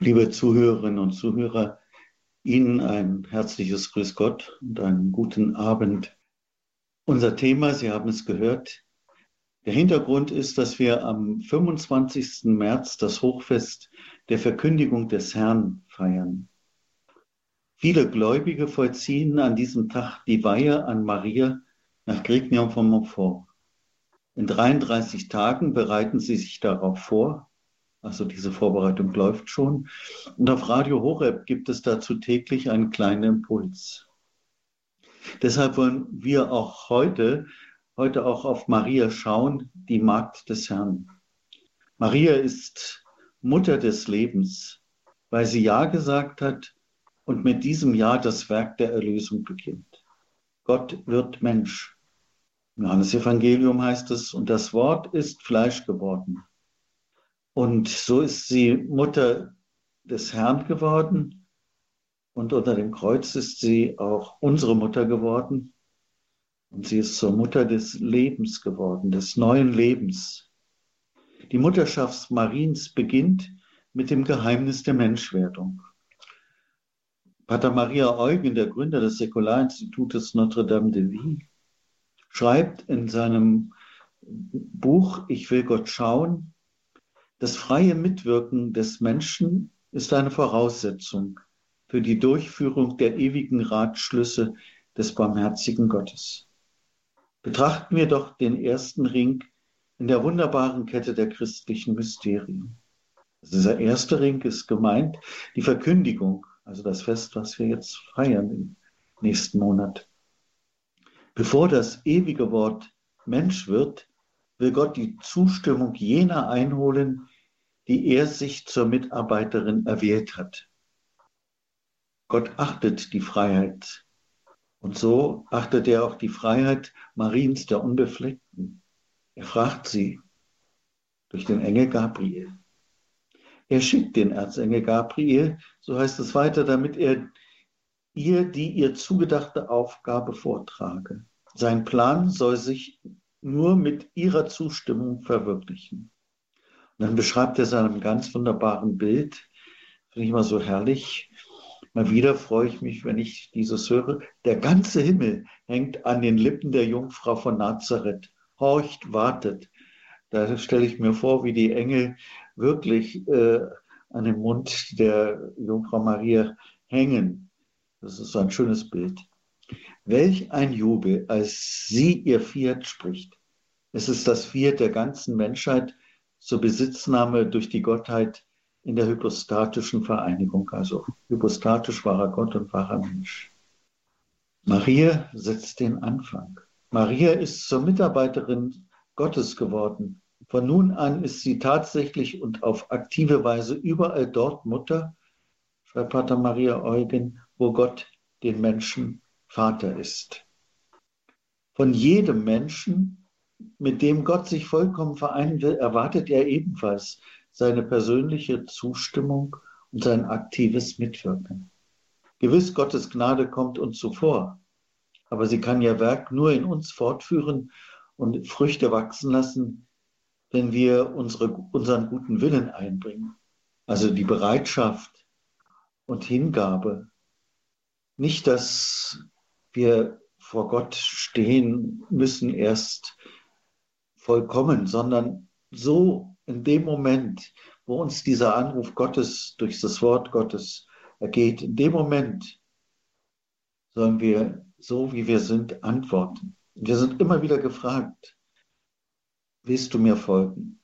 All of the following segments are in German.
Liebe Zuhörerinnen und Zuhörer, Ihnen ein herzliches Grüß Gott und einen guten Abend. Unser Thema, Sie haben es gehört, der Hintergrund ist, dass wir am 25. März das Hochfest der Verkündigung des Herrn feiern. Viele Gläubige vollziehen an diesem Tag die Weihe an Maria nach Grignion von Montfort. In 33 Tagen bereiten sie sich darauf vor also diese Vorbereitung läuft schon. Und auf Radio Horeb gibt es dazu täglich einen kleinen Impuls. Deshalb wollen wir auch heute, heute auch auf Maria schauen, die Magd des Herrn. Maria ist Mutter des Lebens, weil sie Ja gesagt hat und mit diesem Ja das Werk der Erlösung beginnt. Gott wird Mensch. Im Johannes Evangelium heißt es, und das Wort ist Fleisch geworden und so ist sie Mutter des Herrn geworden und unter dem Kreuz ist sie auch unsere Mutter geworden. Und sie ist zur Mutter des Lebens geworden, des neuen Lebens. Die Mutterschaft Mariens beginnt mit dem Geheimnis der Menschwerdung. Pater Maria Eugen, der Gründer des Säkularinstitutes Notre Dame de Vie, schreibt in seinem Buch Ich will Gott schauen, das freie Mitwirken des Menschen ist eine Voraussetzung für die Durchführung der ewigen Ratschlüsse des barmherzigen Gottes. Betrachten wir doch den ersten Ring in der wunderbaren Kette der christlichen Mysterien. Also dieser erste Ring ist gemeint, die Verkündigung, also das Fest, was wir jetzt feiern im nächsten Monat. Bevor das ewige Wort Mensch wird, will Gott die Zustimmung jener einholen, die er sich zur Mitarbeiterin erwählt hat. Gott achtet die Freiheit. Und so achtet er auch die Freiheit Mariens der Unbefleckten. Er fragt sie durch den Engel Gabriel. Er schickt den Erzengel Gabriel, so heißt es weiter, damit er ihr die ihr zugedachte Aufgabe vortrage. Sein Plan soll sich nur mit ihrer Zustimmung verwirklichen. Und dann beschreibt er es einem ganz wunderbaren Bild, finde ich immer so herrlich. Mal wieder freue ich mich, wenn ich dieses höre. Der ganze Himmel hängt an den Lippen der Jungfrau von Nazareth, horcht, wartet. Da stelle ich mir vor, wie die Engel wirklich äh, an dem Mund der Jungfrau Maria hängen. Das ist so ein schönes Bild. Welch ein Jubel, als sie ihr Fiat spricht. Es ist das Fiat der ganzen Menschheit zur Besitznahme durch die Gottheit in der hypostatischen Vereinigung. Also hypostatisch wahrer Gott und wahrer Mensch. Maria setzt den Anfang. Maria ist zur Mitarbeiterin Gottes geworden. Von nun an ist sie tatsächlich und auf aktive Weise überall dort Mutter, schreibt Pater Maria Eugen, wo Gott den Menschen Vater ist. Von jedem Menschen, mit dem Gott sich vollkommen vereinen will, erwartet er ebenfalls seine persönliche Zustimmung und sein aktives Mitwirken. Gewiss, Gottes Gnade kommt uns zuvor, aber sie kann ihr Werk nur in uns fortführen und Früchte wachsen lassen, wenn wir unsere, unseren guten Willen einbringen. Also die Bereitschaft und Hingabe. Nicht, dass wir vor Gott stehen müssen erst vollkommen, sondern so in dem Moment, wo uns dieser Anruf Gottes durch das Wort Gottes ergeht, in dem Moment sollen wir so, wie wir sind, antworten. Wir sind immer wieder gefragt, willst du mir folgen?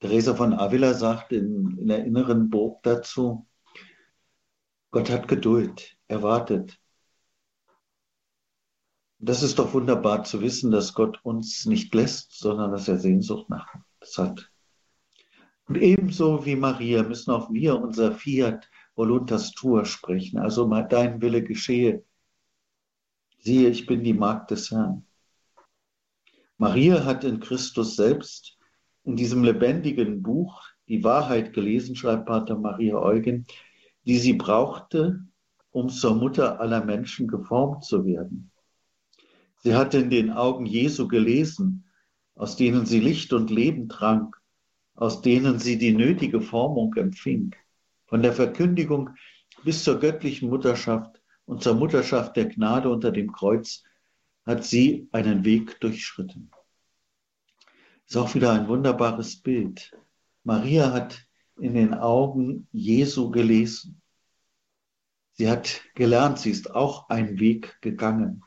Teresa von Avila sagt in, in der inneren Burg dazu, Gott hat Geduld, er wartet. Das ist doch wunderbar zu wissen, dass Gott uns nicht lässt, sondern dass er Sehnsucht nach uns hat. Und ebenso wie Maria müssen auch wir unser Fiat Voluntas Tua sprechen, also dein Wille geschehe. Siehe, ich bin die Magd des Herrn. Maria hat in Christus selbst in diesem lebendigen Buch die Wahrheit gelesen, schreibt Pater Maria Eugen, die sie brauchte, um zur Mutter aller Menschen geformt zu werden. Sie hatte in den Augen Jesu gelesen, aus denen sie Licht und Leben trank, aus denen sie die nötige Formung empfing. Von der Verkündigung bis zur göttlichen Mutterschaft und zur Mutterschaft der Gnade unter dem Kreuz hat sie einen Weg durchschritten. Ist auch wieder ein wunderbares Bild. Maria hat in den Augen Jesu gelesen. Sie hat gelernt, sie ist auch einen Weg gegangen.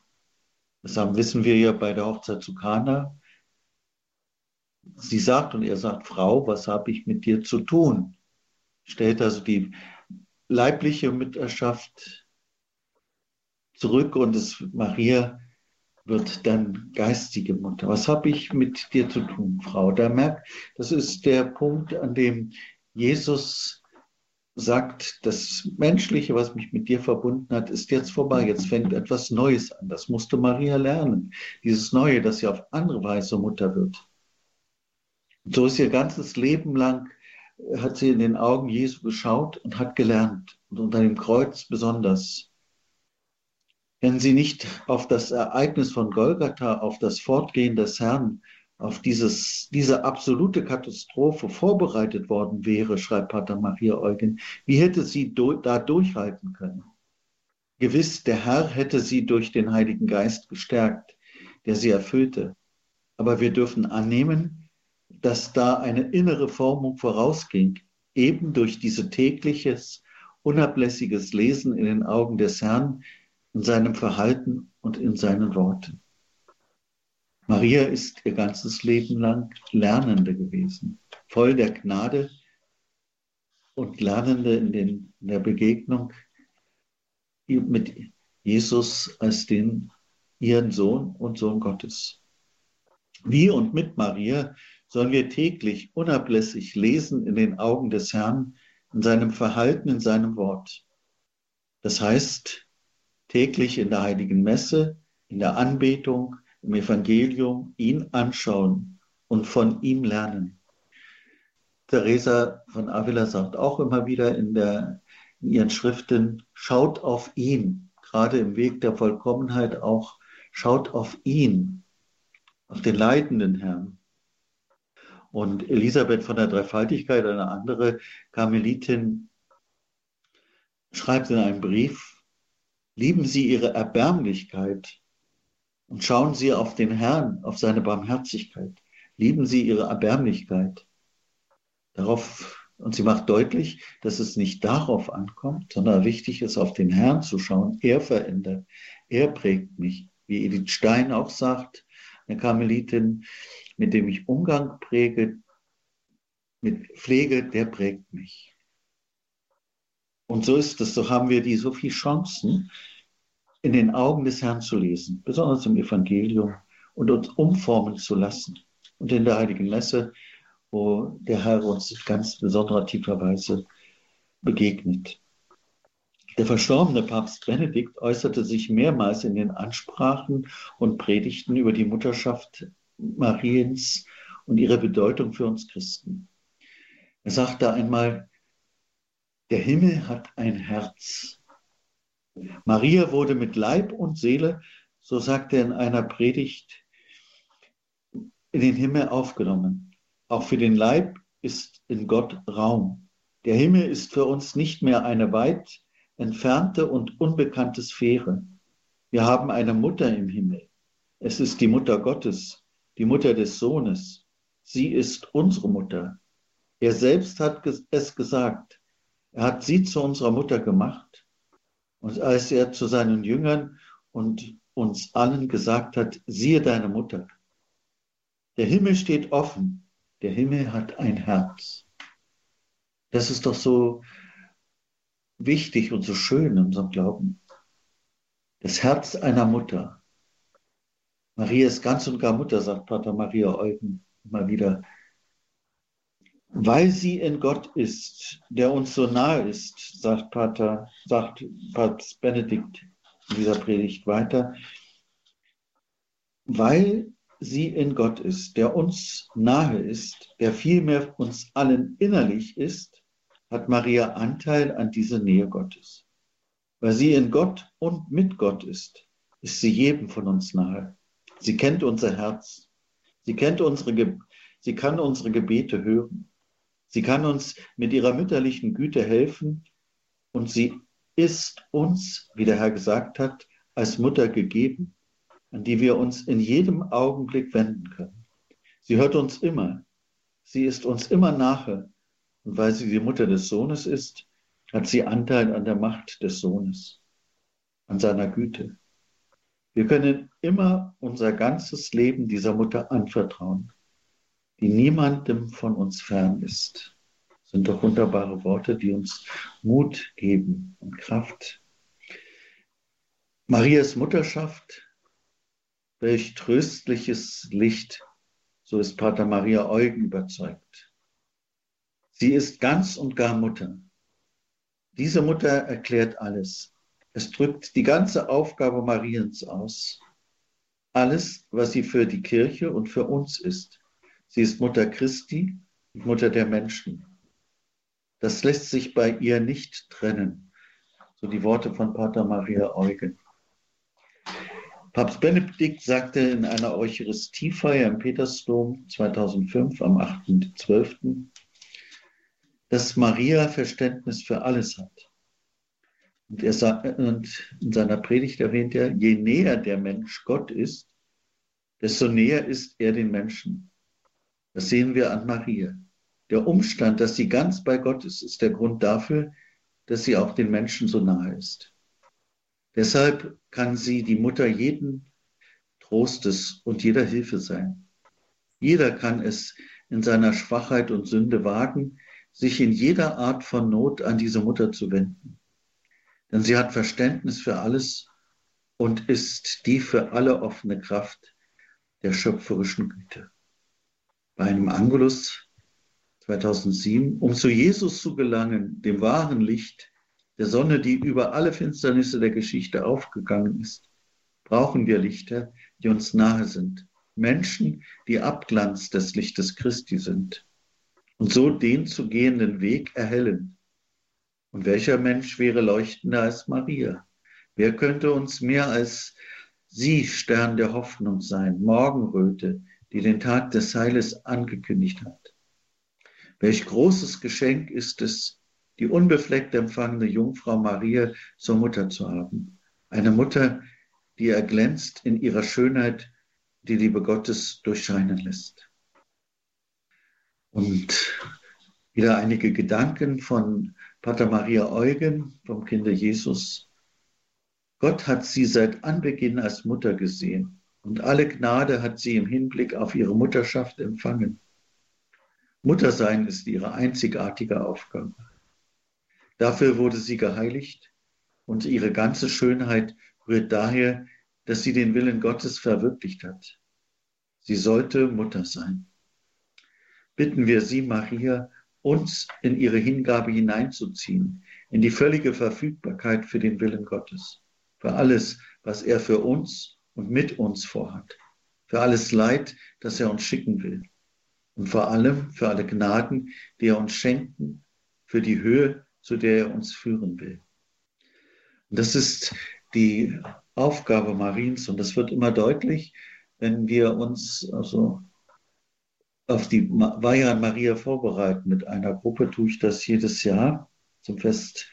Das wissen wir ja bei der Hochzeit zu Kana. Sie sagt und er sagt, Frau, was habe ich mit dir zu tun? Stellt also die leibliche Mutterschaft zurück und es, Maria wird dann geistige Mutter. Was habe ich mit dir zu tun, Frau? Da merkt, das ist der Punkt, an dem Jesus sagt, das Menschliche, was mich mit dir verbunden hat, ist jetzt vorbei. Jetzt fängt etwas Neues an. Das musste Maria lernen. Dieses Neue, dass sie auf andere Weise Mutter wird. Und so ist ihr ganzes Leben lang, hat sie in den Augen Jesu geschaut und hat gelernt. Und unter dem Kreuz besonders. Wenn sie nicht auf das Ereignis von Golgatha, auf das Fortgehen des Herrn auf dieses, diese absolute Katastrophe vorbereitet worden wäre, schreibt Pater Maria Eugen, wie hätte sie do, da durchhalten können? Gewiss, der Herr hätte sie durch den Heiligen Geist gestärkt, der sie erfüllte. Aber wir dürfen annehmen, dass da eine innere Formung vorausging, eben durch dieses tägliches, unablässiges Lesen in den Augen des Herrn, in seinem Verhalten und in seinen Worten. Maria ist ihr ganzes Leben lang Lernende gewesen, voll der Gnade und Lernende in, den, in der Begegnung mit Jesus als den ihren Sohn und Sohn Gottes. Wie und mit Maria sollen wir täglich unablässig lesen in den Augen des Herrn, in seinem Verhalten, in seinem Wort. Das heißt, täglich in der heiligen Messe, in der Anbetung, im Evangelium ihn anschauen und von ihm lernen. Teresa von Avila sagt auch immer wieder in, der, in ihren Schriften, schaut auf ihn, gerade im Weg der Vollkommenheit auch, schaut auf ihn, auf den leidenden Herrn. Und Elisabeth von der Dreifaltigkeit, eine andere Karmelitin, schreibt in einem Brief, lieben Sie Ihre Erbärmlichkeit und schauen Sie auf den Herrn, auf seine Barmherzigkeit. Lieben Sie ihre Erbärmlichkeit. Darauf, und sie macht deutlich, dass es nicht darauf ankommt, sondern wichtig ist, auf den Herrn zu schauen. Er verändert, er prägt mich. Wie Edith Stein auch sagt, eine Karmelitin, mit dem ich Umgang präge, mit Pflege, der prägt mich. Und so ist es, so haben wir die so viele Chancen, in den Augen des Herrn zu lesen, besonders im Evangelium, und uns umformen zu lassen. Und in der Heiligen Messe, wo der Herr uns in ganz besonderer tiefer Weise begegnet. Der verstorbene Papst Benedikt äußerte sich mehrmals in den Ansprachen und Predigten über die Mutterschaft Mariens und ihre Bedeutung für uns Christen. Er sagte einmal, der Himmel hat ein Herz Maria wurde mit Leib und Seele, so sagt er in einer Predigt, in den Himmel aufgenommen. Auch für den Leib ist in Gott Raum. Der Himmel ist für uns nicht mehr eine weit entfernte und unbekannte Sphäre. Wir haben eine Mutter im Himmel. Es ist die Mutter Gottes, die Mutter des Sohnes. Sie ist unsere Mutter. Er selbst hat es gesagt. Er hat sie zu unserer Mutter gemacht. Und als er zu seinen Jüngern und uns allen gesagt hat, siehe deine Mutter. Der Himmel steht offen, der Himmel hat ein Herz. Das ist doch so wichtig und so schön in unserem Glauben. Das Herz einer Mutter. Maria ist ganz und gar Mutter, sagt Pater Maria Eugen immer wieder weil sie in Gott ist, der uns so nahe ist, sagt Pater, sagt Papst Benedikt in dieser Predigt weiter, weil sie in Gott ist, der uns nahe ist, der vielmehr uns allen innerlich ist, hat Maria Anteil an dieser Nähe Gottes. Weil sie in Gott und mit Gott ist, ist sie jedem von uns nahe. Sie kennt unser Herz. Sie kennt unsere, sie kann unsere Gebete hören. Sie kann uns mit ihrer mütterlichen Güte helfen und sie ist uns, wie der Herr gesagt hat, als Mutter gegeben, an die wir uns in jedem Augenblick wenden können. Sie hört uns immer. Sie ist uns immer nahe. Und weil sie die Mutter des Sohnes ist, hat sie Anteil an der Macht des Sohnes, an seiner Güte. Wir können immer unser ganzes Leben dieser Mutter anvertrauen, die niemandem von uns fern ist. Das sind doch wunderbare Worte, die uns Mut geben und Kraft. Marias Mutterschaft, welch tröstliches Licht, so ist Pater Maria Eugen überzeugt. Sie ist ganz und gar Mutter. Diese Mutter erklärt alles. Es drückt die ganze Aufgabe Mariens aus. Alles, was sie für die Kirche und für uns ist. Sie ist Mutter Christi und Mutter der Menschen. Das lässt sich bei ihr nicht trennen. So die Worte von Pater Maria Eugen. Papst Benedikt sagte in einer Eucharistiefeier im Petersdom 2005 am 8.12., dass Maria Verständnis für alles hat. Und, er sagt, und in seiner Predigt erwähnt er, je näher der Mensch Gott ist, desto näher ist er den Menschen. Das sehen wir an Maria. Der Umstand, dass sie ganz bei Gott ist, ist der Grund dafür, dass sie auch den Menschen so nahe ist. Deshalb kann sie die Mutter jeden Trostes und jeder Hilfe sein. Jeder kann es in seiner Schwachheit und Sünde wagen, sich in jeder Art von Not an diese Mutter zu wenden. Denn sie hat Verständnis für alles und ist die für alle offene Kraft der schöpferischen Güte. Bei einem Angelus 2007, um zu Jesus zu gelangen, dem wahren Licht, der Sonne, die über alle Finsternisse der Geschichte aufgegangen ist, brauchen wir Lichter, die uns nahe sind. Menschen, die Abglanz des Lichtes Christi sind und so den zu gehenden Weg erhellen. Und welcher Mensch wäre leuchtender als Maria? Wer könnte uns mehr als sie Stern der Hoffnung sein, Morgenröte, die den Tag des Heiles angekündigt hat? Welch großes Geschenk ist es, die unbefleckt empfangene Jungfrau Maria zur Mutter zu haben. Eine Mutter, die erglänzt in ihrer Schönheit, die Liebe Gottes durchscheinen lässt. Und wieder einige Gedanken von Pater Maria Eugen vom Kinder Jesus. Gott hat sie seit Anbeginn als Mutter gesehen und alle Gnade hat sie im Hinblick auf ihre Mutterschaft empfangen. Muttersein ist ihre einzigartige Aufgabe. Dafür wurde sie geheiligt und ihre ganze Schönheit rührt daher, dass sie den Willen Gottes verwirklicht hat. Sie sollte Mutter sein bitten wir Sie, Maria, uns in ihre Hingabe hineinzuziehen, in die völlige Verfügbarkeit für den Willen Gottes, für alles, was er für uns und mit uns vorhat, für alles Leid, das er uns schicken will und vor allem für alle Gnaden, die er uns schenken, für die Höhe, zu der er uns führen will. Und das ist die Aufgabe Mariens und das wird immer deutlich, wenn wir uns also auf die Weihe Maria vorbereiten. Mit einer Gruppe tue ich das jedes Jahr zum Fest,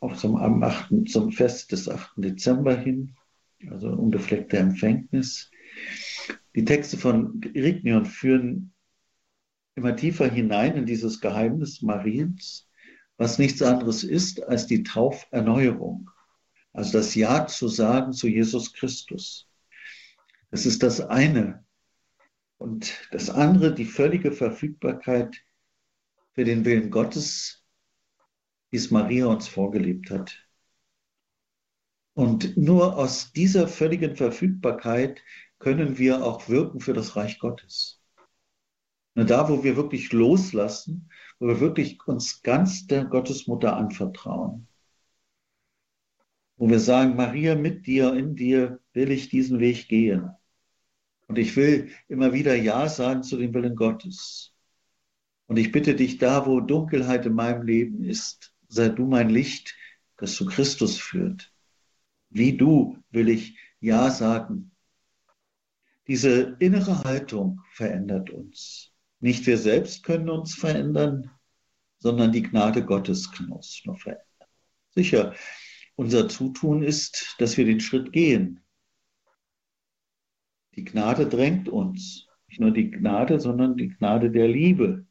auch zum, am 8., zum Fest des 8. Dezember hin, also unbefleckte Empfängnis. Die Texte von Rignion führen immer tiefer hinein in dieses Geheimnis Mariens, was nichts anderes ist als die Tauferneuerung. Also das Ja zu sagen zu Jesus Christus. Das ist das eine, und das andere, die völlige Verfügbarkeit für den Willen Gottes, wie es Maria uns vorgelebt hat. Und nur aus dieser völligen Verfügbarkeit können wir auch wirken für das Reich Gottes. Nur da, wo wir wirklich loslassen, wo wir wirklich uns ganz der Gottesmutter anvertrauen, wo wir sagen, Maria, mit dir, in dir will ich diesen Weg gehen. Und ich will immer wieder Ja sagen zu dem Willen Gottes. Und ich bitte dich, da wo Dunkelheit in meinem Leben ist, sei du mein Licht, das zu Christus führt. Wie du will ich Ja sagen. Diese innere Haltung verändert uns. Nicht wir selbst können uns verändern, sondern die Gnade Gottes kann uns nur verändern. Sicher, unser Zutun ist, dass wir den Schritt gehen. Die Gnade drängt uns. Nicht nur die Gnade, sondern die Gnade der Liebe.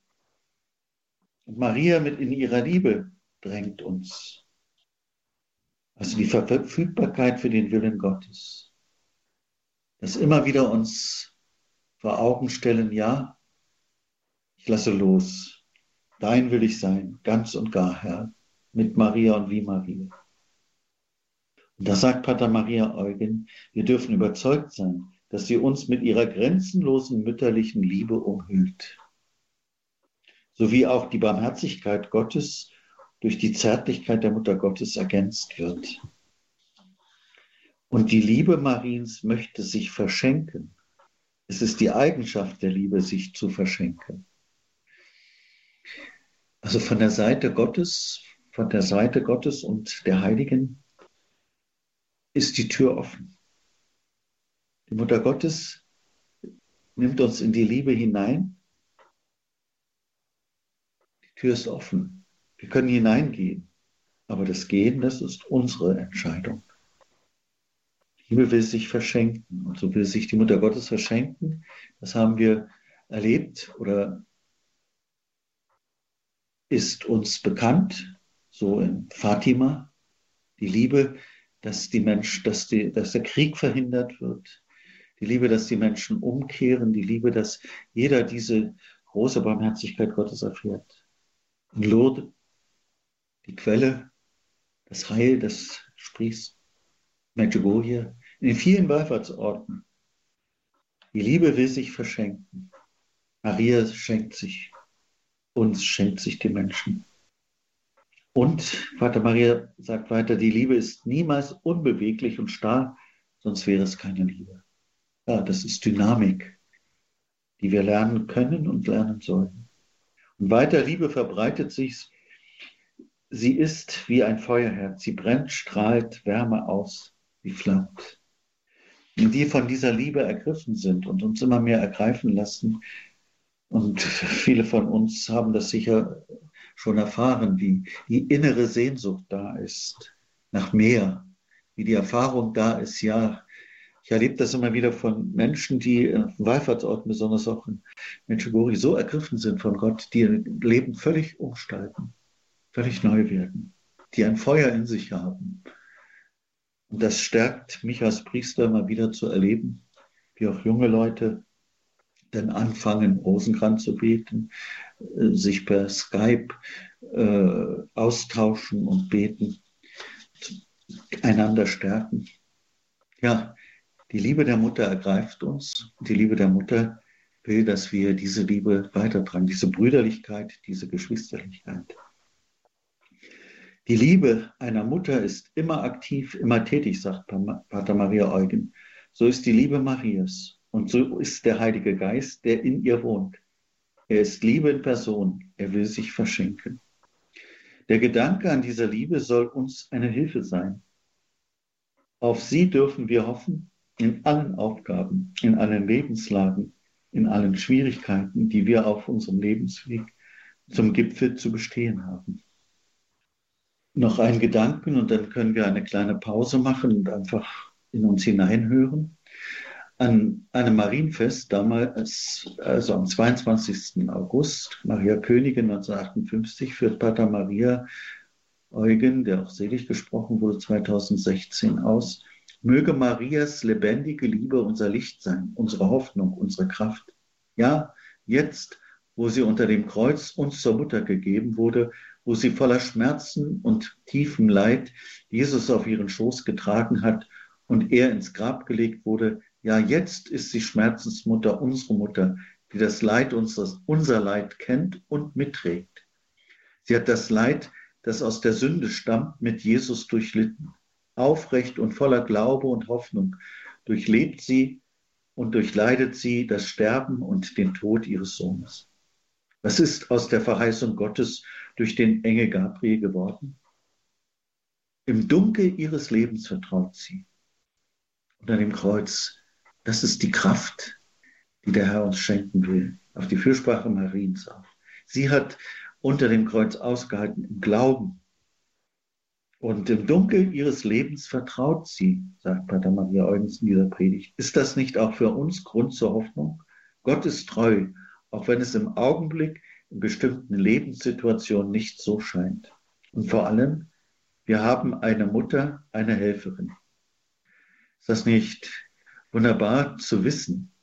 Und Maria mit in ihrer Liebe drängt uns. Also die Verfügbarkeit für den Willen Gottes. Das immer wieder uns vor Augen stellen, ja, ich lasse los. Dein will ich sein, ganz und gar, Herr, mit Maria und wie Maria. Und da sagt Pater Maria Eugen, wir dürfen überzeugt sein, dass sie uns mit ihrer grenzenlosen mütterlichen Liebe umhüllt sowie auch die Barmherzigkeit Gottes durch die Zärtlichkeit der Mutter Gottes ergänzt wird. Und die Liebe Mariens möchte sich verschenken. Es ist die Eigenschaft der Liebe, sich zu verschenken. Also von der Seite Gottes, von der Seite Gottes und der Heiligen ist die Tür offen. Die Mutter Gottes nimmt uns in die Liebe hinein Tür ist offen. Wir können hineingehen. Aber das Gehen, das ist unsere Entscheidung. Liebe will sich verschenken. Und so will sich die Mutter Gottes verschenken. Das haben wir erlebt oder ist uns bekannt, so in Fatima, die Liebe, dass, die Mensch, dass, die, dass der Krieg verhindert wird, die Liebe, dass die Menschen umkehren, die Liebe, dass jeder diese große Barmherzigkeit Gottes erfährt. Und Lourdes, die Quelle, das Heil, das sprießt, Medjugorje, in den vielen Wallfahrtsorten. Die Liebe will sich verschenken. Maria schenkt sich, uns schenkt sich die Menschen. Und Vater Maria sagt weiter, die Liebe ist niemals unbeweglich und starr, sonst wäre es keine Liebe. Ja, das ist Dynamik, die wir lernen können und lernen sollen. Und weiter Liebe verbreitet sich. Sie ist wie ein Feuerherz. Sie brennt, strahlt Wärme aus, sie flammt. Und die von dieser Liebe ergriffen sind und uns immer mehr ergreifen lassen. Und viele von uns haben das sicher schon erfahren, wie die innere Sehnsucht da ist nach mehr, wie die Erfahrung da ist, ja, ich erlebe das immer wieder von Menschen, die in Wallfahrtsorten, besonders auch in Menschugori, so ergriffen sind von Gott, die ihr Leben völlig umgestalten, völlig neu werden, die ein Feuer in sich haben. Und das stärkt mich als Priester immer wieder zu erleben, wie auch junge Leute dann anfangen, Rosenkranz zu beten, äh, sich per Skype äh, austauschen und beten, einander stärken. Ja, die Liebe der Mutter ergreift uns. Die Liebe der Mutter will, dass wir diese Liebe weitertragen, diese Brüderlichkeit, diese Geschwisterlichkeit. Die Liebe einer Mutter ist immer aktiv, immer tätig, sagt Pater Maria Eugen. So ist die Liebe Marias und so ist der Heilige Geist, der in ihr wohnt. Er ist Liebe in Person, er will sich verschenken. Der Gedanke an dieser Liebe soll uns eine Hilfe sein. Auf sie dürfen wir hoffen in allen Aufgaben, in allen Lebenslagen, in allen Schwierigkeiten, die wir auf unserem Lebensweg zum Gipfel zu bestehen haben. Noch ein Gedanken und dann können wir eine kleine Pause machen und einfach in uns hineinhören. An einem Marienfest damals, also am 22. August, Maria Königin 1958, führt Pater Maria Eugen, der auch selig gesprochen wurde, 2016 aus, Möge Marias lebendige Liebe unser Licht sein, unsere Hoffnung, unsere Kraft. Ja, jetzt, wo sie unter dem Kreuz uns zur Mutter gegeben wurde, wo sie voller Schmerzen und tiefem Leid Jesus auf ihren Schoß getragen hat und er ins Grab gelegt wurde, ja, jetzt ist sie Schmerzensmutter, unsere Mutter, die das Leid unseres, unser Leid kennt und mitträgt. Sie hat das Leid, das aus der Sünde stammt, mit Jesus durchlitten aufrecht und voller Glaube und Hoffnung durchlebt sie und durchleidet sie das Sterben und den Tod ihres Sohnes. Was ist aus der Verheißung Gottes durch den Engel Gabriel geworden? Im Dunkel ihres Lebens vertraut sie. Und an dem Kreuz, das ist die Kraft, die der Herr uns schenken will. auf die Fürsprache Mariens auf. Sie hat unter dem Kreuz ausgehalten im Glauben. Und im Dunkel ihres Lebens vertraut sie, sagt Pater Maria Eugens in dieser Predigt. Ist das nicht auch für uns Grund zur Hoffnung? Gott ist treu, auch wenn es im Augenblick bestimmten Lebenssituationen nicht so scheint. Und vor allem, wir haben eine Mutter, eine Helferin. Ist das nicht wunderbar zu wissen?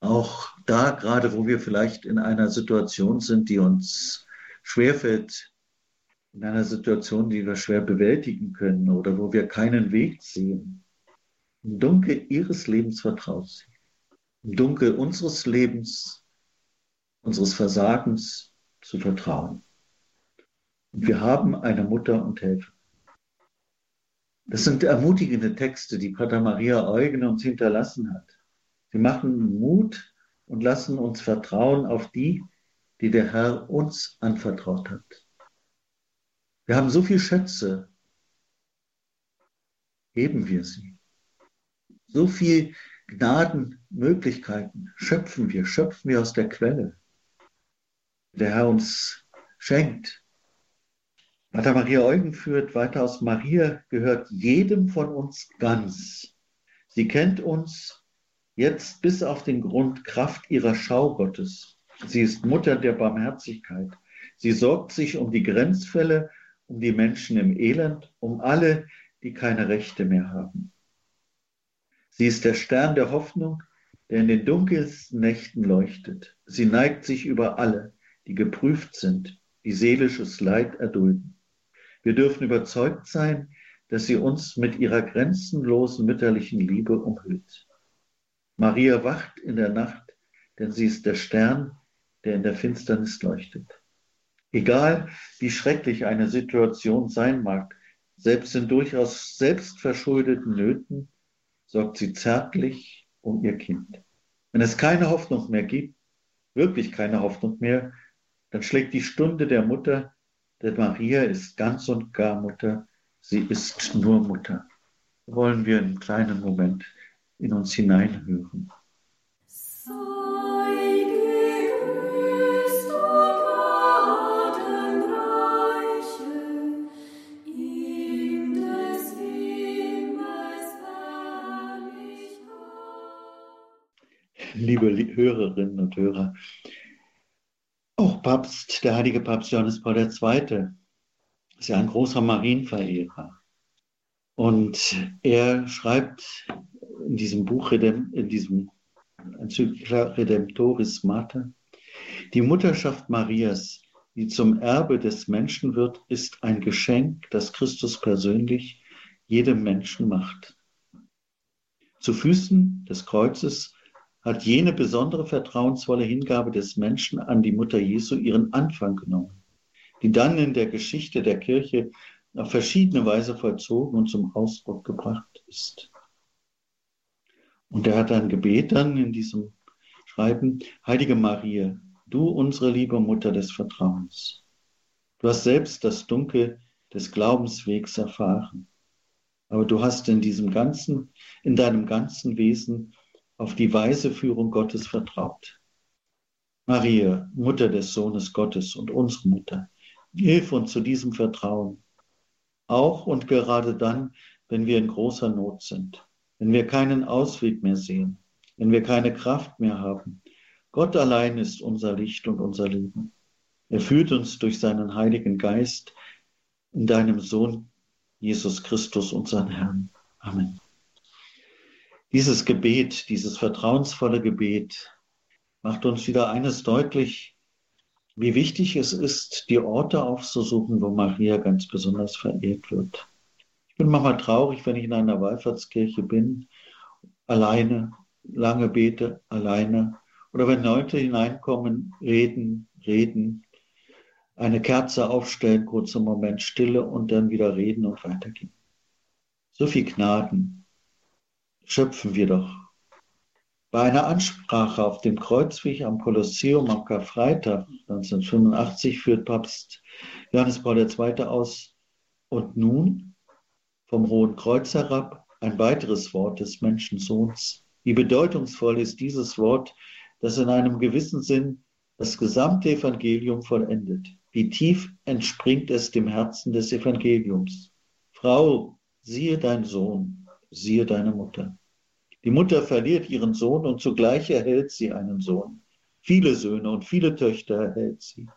Auch da, gerade wo wir vielleicht in einer Situation sind, die uns schwerfällt, in einer Situation, die wir schwer bewältigen können oder wo wir keinen Weg sehen. Im Dunkel ihres Lebens vertraut sie. Im Dunkel unseres Lebens, unseres Versagens zu vertrauen. Und wir haben eine Mutter und Helfer. Das sind ermutigende Texte, die Pater Maria Eugen uns hinterlassen hat. Sie machen Mut und lassen uns vertrauen auf die, die der Herr uns anvertraut hat. Wir haben so viele Schätze, heben wir sie. So viel Gnadenmöglichkeiten schöpfen wir, schöpfen wir aus der Quelle, der Herr uns schenkt. Pater Maria Eugen führt weiter aus, Maria gehört jedem von uns ganz. Sie kennt uns jetzt bis auf den Grund Kraft ihrer Schau Gottes. Sie ist Mutter der Barmherzigkeit. Sie sorgt sich um die Grenzfälle, um die Menschen im Elend, um alle, die keine Rechte mehr haben. Sie ist der Stern der Hoffnung, der in den dunkelsten Nächten leuchtet. Sie neigt sich über alle, die geprüft sind, die seelisches Leid erdulden. Wir dürfen überzeugt sein, dass sie uns mit ihrer grenzenlosen mütterlichen Liebe umhüllt. Maria wacht in der Nacht, denn sie ist der Stern, der in der Finsternis leuchtet. Egal, wie schrecklich eine Situation sein mag, selbst in durchaus selbstverschuldeten Nöten, sorgt sie zärtlich um ihr Kind. Wenn es keine Hoffnung mehr gibt, wirklich keine Hoffnung mehr, dann schlägt die Stunde der Mutter denn Maria ist ganz und gar Mutter, sie ist nur Mutter. Wollen wir einen kleinen Moment in uns hineinhören. Liebe Hörerinnen und Hörer, Papst, der heilige Papst Johannes Paul II. ist ja ein großer Marienverehrer. Und er schreibt in diesem Buch, in diesem Enzyklika Redemptoris Mater, die Mutterschaft Marias, die zum Erbe des Menschen wird, ist ein Geschenk, das Christus persönlich jedem Menschen macht. Zu Füßen des Kreuzes hat jene besondere vertrauensvolle Hingabe des Menschen an die Mutter Jesu ihren Anfang genommen, die dann in der Geschichte der Kirche auf verschiedene Weise vollzogen und zum Ausdruck gebracht ist. Und er hat ein Gebet dann in diesem Schreiben, Heilige Maria, du unsere liebe Mutter des Vertrauens. Du hast selbst das Dunkel des Glaubenswegs erfahren, aber du hast in diesem ganzen, in deinem ganzen Wesen auf die weise Führung Gottes vertraut. Maria, Mutter des Sohnes Gottes und unsere Mutter, hilf uns zu diesem Vertrauen, auch und gerade dann, wenn wir in großer Not sind, wenn wir keinen Ausweg mehr sehen, wenn wir keine Kraft mehr haben. Gott allein ist unser Licht und unser Leben. Er führt uns durch seinen Heiligen Geist in deinem Sohn Jesus Christus, unseren Herrn. Amen. Dieses Gebet, dieses vertrauensvolle Gebet macht uns wieder eines deutlich, wie wichtig es ist, die Orte aufzusuchen, wo Maria ganz besonders verehrt wird. Ich bin manchmal traurig, wenn ich in einer Wallfahrtskirche bin, alleine, lange bete, alleine. Oder wenn Leute hineinkommen, reden, reden, eine Kerze aufstellen, kurzer Moment Stille und dann wieder reden und weitergehen. So viel Gnaden, schöpfen wir doch. Bei einer Ansprache auf dem Kreuzweg am Kolosseum am Karfreitag 1985 führt Papst Johannes Paul II. aus, und nun vom Hohen Kreuz herab ein weiteres Wort des Menschensohns, Wie bedeutungsvoll ist dieses Wort, das in einem gewissen Sinn das gesamte Evangelium vollendet. Wie tief entspringt es dem Herzen des Evangeliums. Frau, siehe dein Sohn, siehe deine Mutter. Die Mutter verliert ihren Sohn und zugleich erhält sie einen Sohn. Viele Söhne und viele Töchter erhält sie.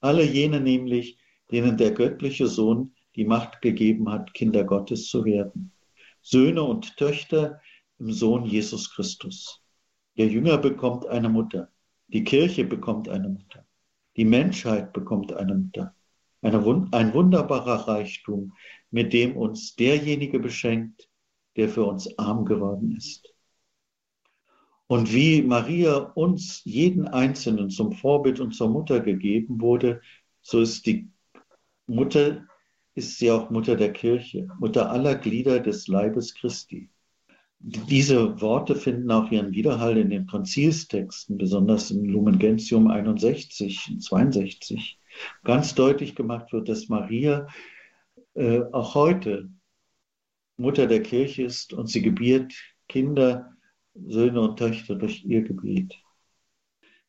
Alle jene nämlich, denen der göttliche Sohn die Macht gegeben hat, Kinder Gottes zu werden. Söhne und Töchter im Sohn Jesus Christus. Der Jünger bekommt eine Mutter. Die Kirche bekommt eine Mutter. Die Menschheit bekommt eine Mutter. Eine, ein wunderbarer Reichtum, mit dem uns derjenige beschenkt, der für uns arm geworden ist. Und wie Maria uns jeden Einzelnen zum Vorbild und zur Mutter gegeben wurde, so ist die Mutter, ist sie auch Mutter der Kirche, Mutter aller Glieder des Leibes Christi. Diese Worte finden auch ihren Widerhall in den Konzilstexten, besonders im Lumen Gentium 61 und 62. Ganz deutlich gemacht wird, dass Maria äh, auch heute Mutter der Kirche ist und sie gebiert Kinder, Söhne und Töchter durch ihr Gebet.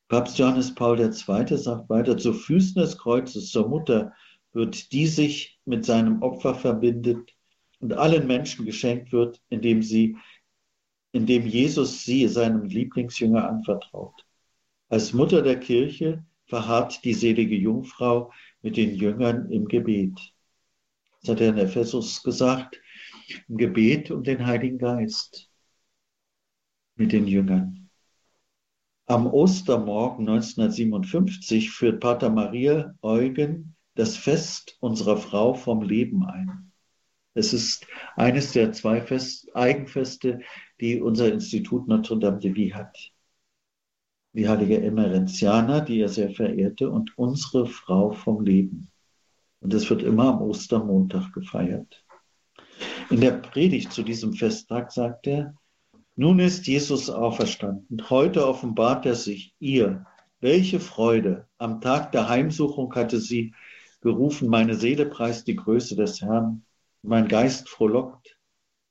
Papst Johannes Paul II. sagt weiter, zu Füßen des Kreuzes zur Mutter wird, die sich mit seinem Opfer verbindet und allen Menschen geschenkt wird, indem sie, indem Jesus sie seinem Lieblingsjünger anvertraut. Als Mutter der Kirche verharrt die selige Jungfrau mit den Jüngern im Gebet. Das hat er in Ephesus gesagt, im Gebet um den Heiligen Geist mit den Jüngern. Am Ostermorgen 1957 führt Pater Maria Eugen das Fest unserer Frau vom Leben ein. Es ist eines der zwei Fest, Eigenfeste, die unser Institut Notre Dame de Vie hat. Die heilige Emerentiana, die er sehr verehrte, und unsere Frau vom Leben. Und es wird immer am Ostermontag gefeiert. In der Predigt zu diesem Festtag sagt er, nun ist Jesus auferstanden. Heute offenbart er sich ihr. Welche Freude! Am Tag der Heimsuchung hatte sie gerufen, meine Seele preist die Größe des Herrn, mein Geist frohlockt.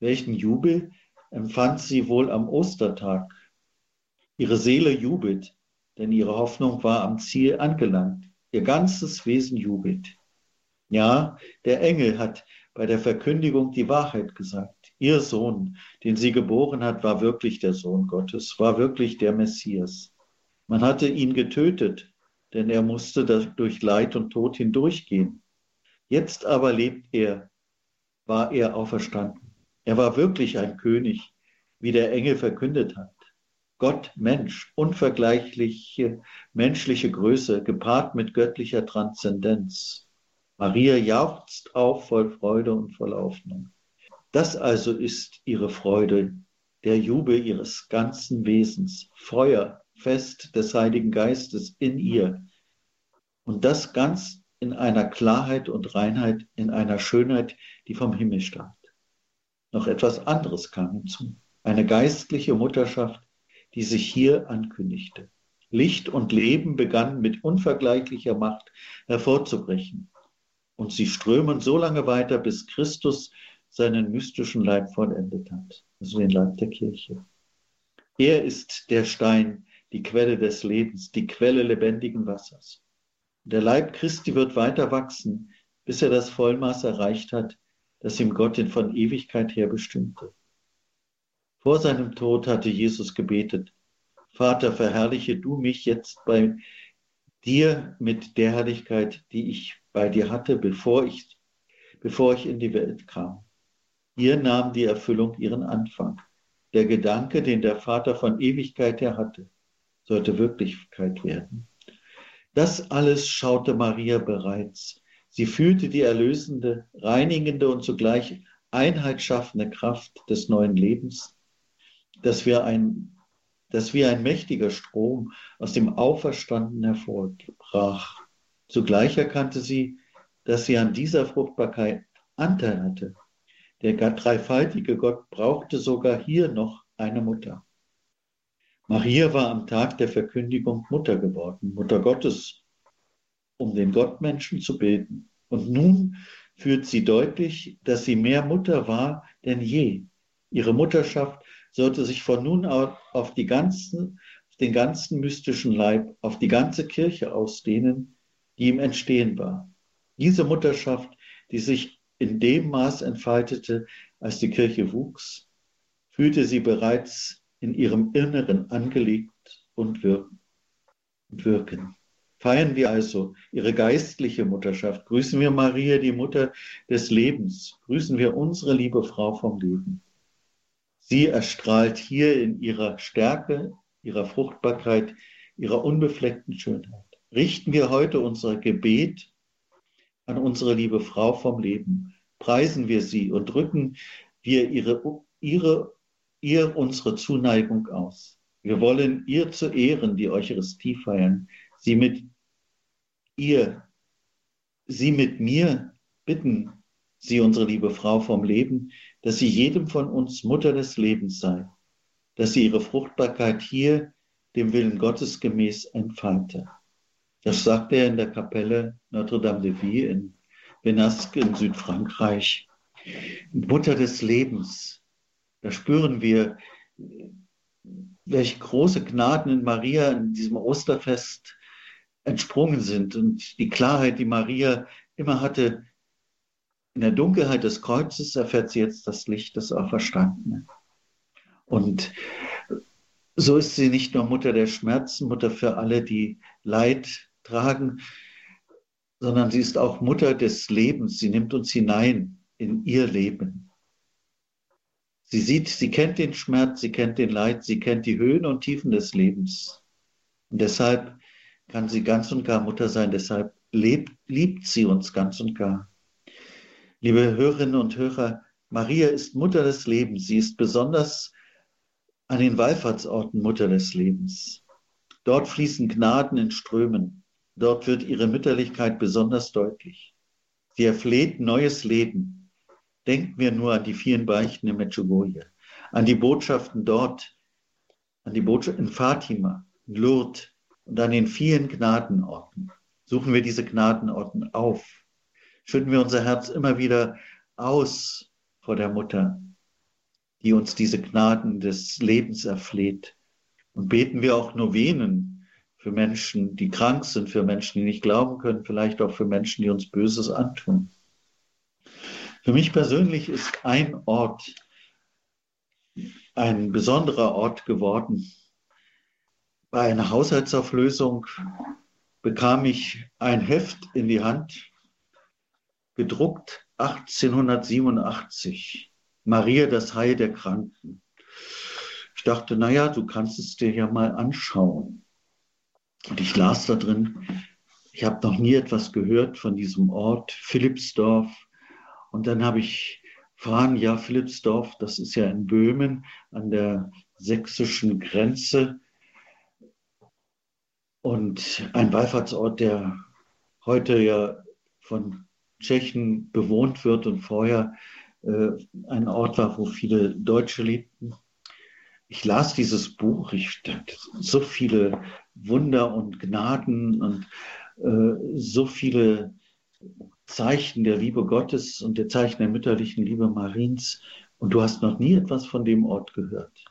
Welchen Jubel empfand sie wohl am Ostertag? Ihre Seele jubelt, denn ihre Hoffnung war am Ziel angelangt. Ihr ganzes Wesen jubelt. Ja, der Engel hat bei der Verkündigung die Wahrheit gesagt. Ihr Sohn, den sie geboren hat, war wirklich der Sohn Gottes, war wirklich der Messias. Man hatte ihn getötet, denn er musste durch Leid und Tod hindurchgehen. Jetzt aber lebt er, war er auferstanden. Er war wirklich ein König, wie der Engel verkündet hat. Gott, Mensch, unvergleichliche menschliche Größe, gepaart mit göttlicher Transzendenz. Maria jauchzt auf voll Freude und voll Hoffnung. Das also ist ihre Freude, der Jubel ihres ganzen Wesens, Feuer, Fest des Heiligen Geistes in ihr. Und das ganz in einer Klarheit und Reinheit, in einer Schönheit, die vom Himmel stammt. Noch etwas anderes kam hinzu. Eine geistliche Mutterschaft, die sich hier ankündigte. Licht und Leben begannen mit unvergleichlicher Macht hervorzubrechen und sie strömen so lange weiter, bis Christus seinen mystischen Leib vollendet hat, also den Leib der Kirche. Er ist der Stein, die Quelle des Lebens, die Quelle lebendigen Wassers. Der Leib Christi wird weiter wachsen, bis er das Vollmaß erreicht hat, das ihm Gott von Ewigkeit her bestimmte. Vor seinem Tod hatte Jesus gebetet, Vater, verherrliche du mich jetzt bei dir mit der Herrlichkeit, die ich bei dir hatte, bevor ich, bevor ich in die Welt kam. Hier nahm die Erfüllung ihren Anfang. Der Gedanke, den der Vater von Ewigkeit her hatte, sollte Wirklichkeit werden. Das alles schaute Maria bereits. Sie fühlte die erlösende, reinigende und zugleich Einheit schaffende Kraft des neuen Lebens, dass wir ein, dass wie ein mächtiger Strom aus dem Auferstanden hervorbrach. Zugleich erkannte sie, dass sie an dieser Fruchtbarkeit Anteil hatte. Der dreifaltige Gott brauchte sogar hier noch eine Mutter. Maria war am Tag der Verkündigung Mutter geworden, Mutter Gottes, um den Gottmenschen zu bilden. Und nun führt sie deutlich, dass sie mehr Mutter war denn je. Ihre Mutterschaft sollte sich von nun auf, die ganzen, auf den ganzen mystischen Leib, auf die ganze Kirche ausdehnen, die im Entstehen war. Diese Mutterschaft, die sich in dem Maß entfaltete, als die Kirche wuchs, fühlte sie bereits in ihrem Inneren angelegt und wirken. Feiern wir also ihre geistliche Mutterschaft. Grüßen wir Maria, die Mutter des Lebens. Grüßen wir unsere liebe Frau vom Leben. Sie erstrahlt hier in ihrer Stärke, ihrer Fruchtbarkeit, ihrer unbefleckten Schönheit. Richten wir heute unser Gebet an unsere liebe Frau vom Leben. Preisen wir sie und drücken wir ihre, ihre, ihr unsere Zuneigung aus. Wir wollen ihr zu Ehren die Eucharistie feiern, sie mit ihr, sie mit mir bitten, sie unsere liebe Frau vom Leben, dass sie jedem von uns Mutter des Lebens sei, dass sie ihre Fruchtbarkeit hier dem Willen Gottes gemäß entfalte. Das sagt er in der Kapelle Notre-Dame de Vie in Benasque in Südfrankreich. Mutter des Lebens. Da spüren wir, welche große Gnaden in Maria in diesem Osterfest entsprungen sind und die Klarheit, die Maria immer hatte, in der Dunkelheit des Kreuzes erfährt sie jetzt das Licht des Auferstandenen. Und so ist sie nicht nur Mutter der Schmerzen, Mutter für alle, die Leid tragen, sondern sie ist auch Mutter des Lebens. Sie nimmt uns hinein in ihr Leben. Sie sieht, sie kennt den Schmerz, sie kennt den Leid, sie kennt die Höhen und Tiefen des Lebens. Und deshalb kann sie ganz und gar Mutter sein, deshalb lebt, liebt sie uns ganz und gar. Liebe Hörerinnen und Hörer, Maria ist Mutter des Lebens. Sie ist besonders an den Wallfahrtsorten Mutter des Lebens. Dort fließen Gnaden in Strömen. Dort wird ihre Mütterlichkeit besonders deutlich. Sie erfleht neues Leben. Denken wir nur an die vielen Beichten in Medjugorje, an die Botschaften dort, an die Botschaft in Fatima, in Lourdes und an den vielen Gnadenorten. Suchen wir diese Gnadenorten auf. Schütten wir unser Herz immer wieder aus vor der Mutter, die uns diese Gnaden des Lebens erfleht. Und beten wir auch Novenen für Menschen, die krank sind, für Menschen, die nicht glauben können, vielleicht auch für Menschen, die uns Böses antun. Für mich persönlich ist ein Ort ein besonderer Ort geworden. Bei einer Haushaltsauflösung bekam ich ein Heft in die Hand, gedruckt 1887, Maria das Heil der Kranken. Ich dachte, naja, du kannst es dir ja mal anschauen. Und ich las da drin, ich habe noch nie etwas gehört von diesem Ort, Philippsdorf. Und dann habe ich erfahren, ja, Philippsdorf, das ist ja in Böhmen an der sächsischen Grenze. Und ein Wallfahrtsort, der heute ja von Tschechen bewohnt wird und vorher äh, ein Ort war, wo viele Deutsche lebten ich las dieses Buch, ich dachte, so viele Wunder und Gnaden und äh, so viele Zeichen der Liebe Gottes und der Zeichen der mütterlichen Liebe Mariens. Und du hast noch nie etwas von dem Ort gehört.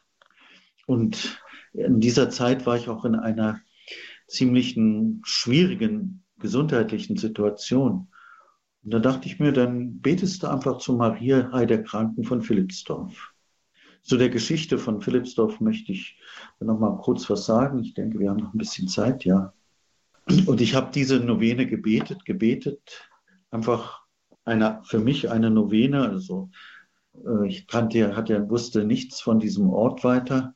Und in dieser Zeit war ich auch in einer ziemlichen schwierigen gesundheitlichen Situation. Und da dachte ich mir, dann betest du einfach zu Maria Heil der Kranken von Philippsdorf. Zu der Geschichte von Philippsdorf möchte ich noch mal kurz was sagen. Ich denke, wir haben noch ein bisschen Zeit, ja. Und ich habe diese Novene gebetet, gebetet, einfach eine, für mich eine Novene. Also äh, ich kannte, hatte, wusste nichts von diesem Ort weiter.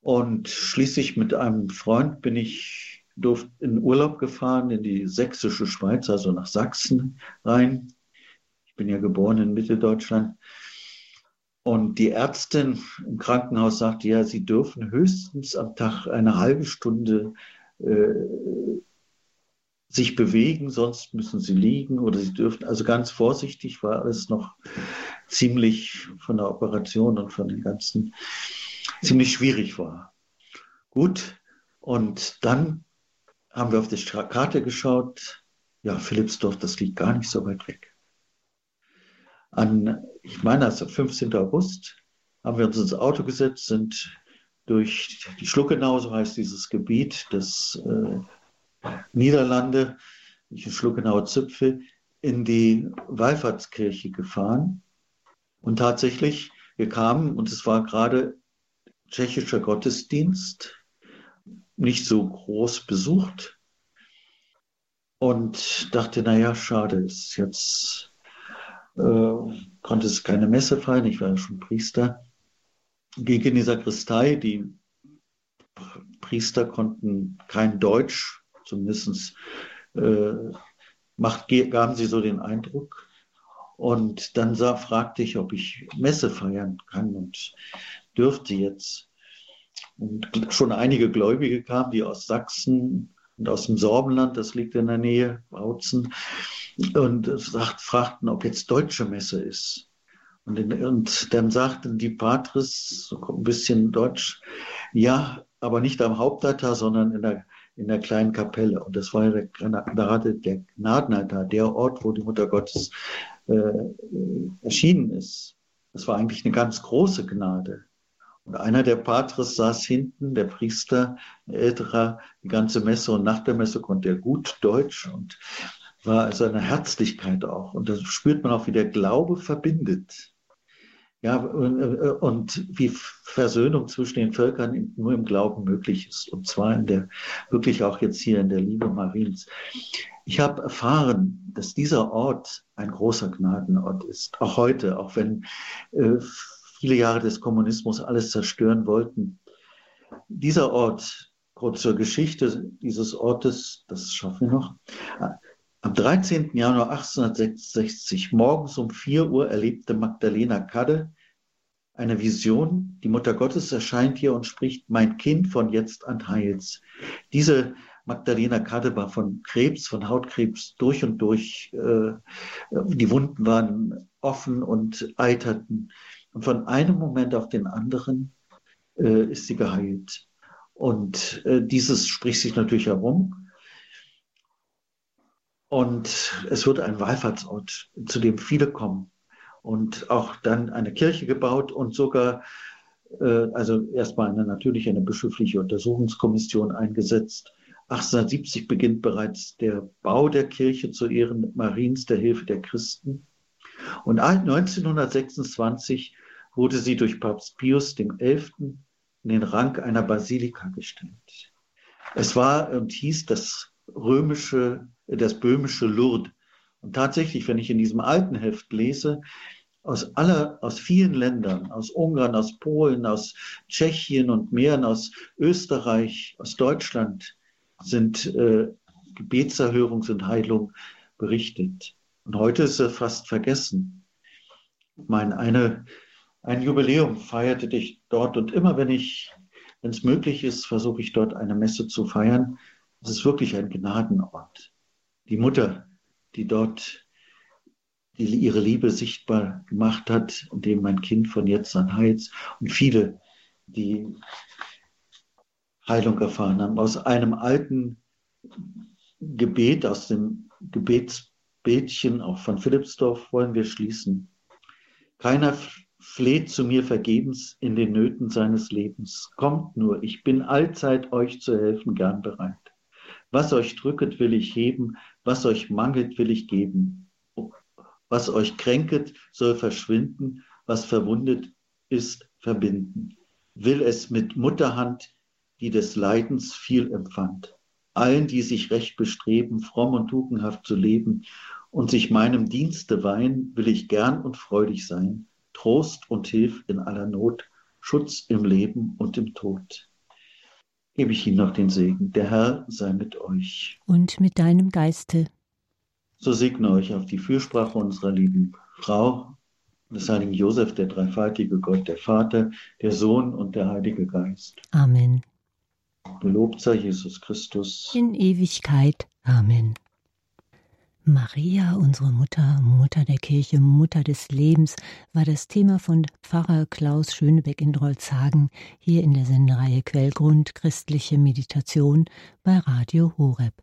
Und schließlich mit einem Freund bin ich durfte in Urlaub gefahren in die sächsische Schweiz, also nach Sachsen rein. Ich bin ja geboren in Mitteldeutschland. Und die Ärztin im Krankenhaus sagte, ja, Sie dürfen höchstens am Tag eine halbe Stunde äh, sich bewegen, sonst müssen Sie liegen oder Sie dürfen, also ganz vorsichtig war alles noch ziemlich von der Operation und von den ganzen, ziemlich schwierig war. Gut, und dann haben wir auf die Karte geschaut, ja, Philippsdorf, das liegt gar nicht so weit weg. An ich meine, also 15. August haben wir uns ins Auto gesetzt, sind durch die Schluckenau, so heißt dieses Gebiet des äh, Niederlande, die Schluckenauer Zipfel, in die Wallfahrtskirche gefahren. Und tatsächlich, wir kamen und es war gerade tschechischer Gottesdienst, nicht so groß besucht. Und dachte, naja, schade, ist jetzt konnte es keine Messe feiern, ich war ja schon Priester. Ging in die Sakristei, die Priester konnten kein Deutsch, zumindest äh, macht, gaben sie so den Eindruck. Und dann sah, fragte ich, ob ich Messe feiern kann und dürfte jetzt. Und schon einige Gläubige kamen, die aus Sachsen aus dem Sorbenland, das liegt in der Nähe, Bautzen, und sagt, fragten, ob jetzt deutsche Messe ist. Und, in, und dann sagten die Patres, so ein bisschen Deutsch, ja, aber nicht am Hauptaltar, sondern in der, in der kleinen Kapelle. Und das war der, der Gnadenaltar, der Ort, wo die Mutter Gottes äh, erschienen ist. Das war eigentlich eine ganz große Gnade. Und einer der Patres saß hinten, der Priester, älterer, die ganze Messe und nach der Messe konnte er gut Deutsch und war also eine Herzlichkeit auch. Und da spürt man auch, wie der Glaube verbindet. Ja, und wie Versöhnung zwischen den Völkern nur im Glauben möglich ist. Und zwar in der, wirklich auch jetzt hier in der Liebe Mariens. Ich habe erfahren, dass dieser Ort ein großer Gnadenort ist. Auch heute, auch wenn äh, viele Jahre des Kommunismus alles zerstören wollten. Dieser Ort, kurz zur Geschichte dieses Ortes, das schaffen wir noch, am 13. Januar 1866 morgens um 4 Uhr erlebte Magdalena Kadde eine Vision. Die Mutter Gottes erscheint hier und spricht, mein Kind von jetzt an heils. Diese Magdalena Kadde war von Krebs, von Hautkrebs durch und durch. Äh, die Wunden waren offen und eiterten. Und von einem Moment auf den anderen äh, ist sie geheilt. Und äh, dieses spricht sich natürlich herum. Und es wird ein Wallfahrtsort, zu dem viele kommen. Und auch dann eine Kirche gebaut und sogar, äh, also erstmal eine natürlich eine bischöfliche Untersuchungskommission eingesetzt. 1870 beginnt bereits der Bau der Kirche zu Ehren Mariens, der Hilfe der Christen. Und 1926 wurde sie durch Papst Pius XI. in den Rang einer Basilika gestellt. Es war und hieß das römische das böhmische Lourdes. Und tatsächlich, wenn ich in diesem alten Heft lese, aus aller, aus vielen Ländern, aus Ungarn, aus Polen, aus Tschechien und mehreren, aus Österreich, aus Deutschland, sind äh, Gebetserhörung, sind Heilung berichtet. Und heute ist er fast vergessen. Mein eine, ein Jubiläum feierte ich dort und immer wenn ich, wenn es möglich ist, versuche ich dort eine Messe zu feiern. Es ist wirklich ein Gnadenort die Mutter, die dort die ihre Liebe sichtbar gemacht hat, indem mein Kind von jetzt an heilt und viele, die Heilung erfahren haben. Aus einem alten Gebet, aus dem Gebetsbetchen auch von Philippsdorf wollen wir schließen. Keiner fleht zu mir vergebens in den Nöten seines Lebens. Kommt nur, ich bin allzeit euch zu helfen gern bereit. Was euch drücket, will ich heben, was euch mangelt, will ich geben. Was euch kränket, soll verschwinden, was verwundet ist, verbinden. Will es mit Mutterhand, die des Leidens viel empfand. Allen, die sich recht bestreben, fromm und tugendhaft zu leben und sich meinem Dienste weihen, will ich gern und freudig sein, Trost und Hilf in aller Not, Schutz im Leben und im Tod gebe ich Ihnen noch den Segen. Der Herr sei mit euch. Und mit deinem Geiste. So segne euch auf die Fürsprache unserer lieben Frau, des heiligen Josef, der dreifaltige Gott, der Vater, der Sohn und der Heilige Geist. Amen. Gelobt sei Jesus Christus. In Ewigkeit. Amen. Maria, unsere Mutter, Mutter der Kirche, Mutter des Lebens, war das Thema von Pfarrer Klaus Schönebeck in Drolzhagen hier in der Sendereihe Quellgrund christliche Meditation bei Radio Horeb.